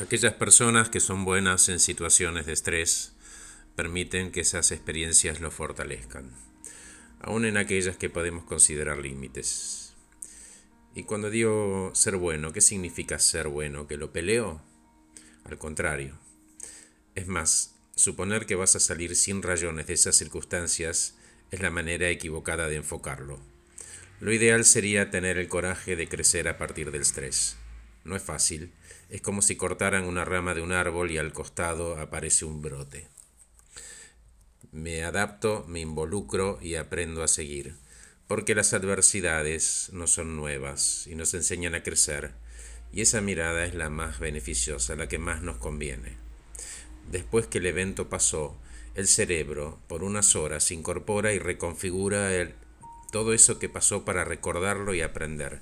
Aquellas personas que son buenas en situaciones de estrés permiten que esas experiencias lo fortalezcan, aun en aquellas que podemos considerar límites. Y cuando digo ser bueno, ¿qué significa ser bueno? ¿Que lo peleo? Al contrario. Es más, suponer que vas a salir sin rayones de esas circunstancias es la manera equivocada de enfocarlo. Lo ideal sería tener el coraje de crecer a partir del estrés. No es fácil, es como si cortaran una rama de un árbol y al costado aparece un brote. Me adapto, me involucro y aprendo a seguir, porque las adversidades no son nuevas y nos enseñan a crecer, y esa mirada es la más beneficiosa, la que más nos conviene. Después que el evento pasó, el cerebro por unas horas incorpora y reconfigura todo eso que pasó para recordarlo y aprender,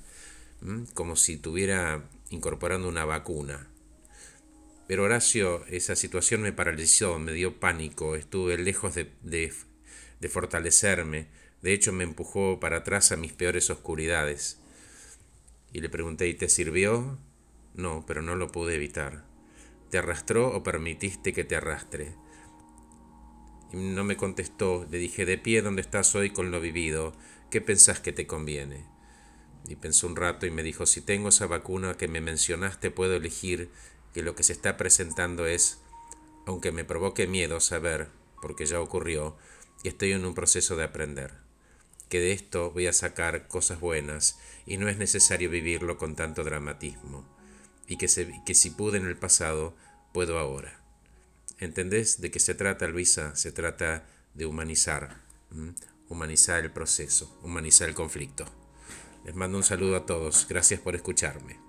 como si tuviera incorporando una vacuna. Pero Horacio, esa situación me paralizó, me dio pánico, estuve lejos de, de, fortalecerme, de hecho me empujó para atrás a mis peores oscuridades. Y le pregunté, ¿y te sirvió? No, pero no lo pude evitar. ¿Te arrastró o permitiste que te arrastre? Y no me contestó, le dije, de pie donde estás hoy con lo vivido, ¿qué pensás que te conviene? Y pensó un rato y me dijo, si tengo esa vacuna que me mencionaste, puedo elegir que lo que se está presentando es, aunque me provoque miedo saber, porque ya ocurrió, y estoy en un proceso de aprender, que de esto voy a sacar cosas buenas y no es necesario vivirlo con tanto dramatismo, y que, que si pude en el pasado, puedo ahora. ¿Entendés de qué se trata, Luisa? Se trata de humanizar, humanizar el proceso, humanizar el conflicto. Les mando un saludo a todos. Gracias por escucharme.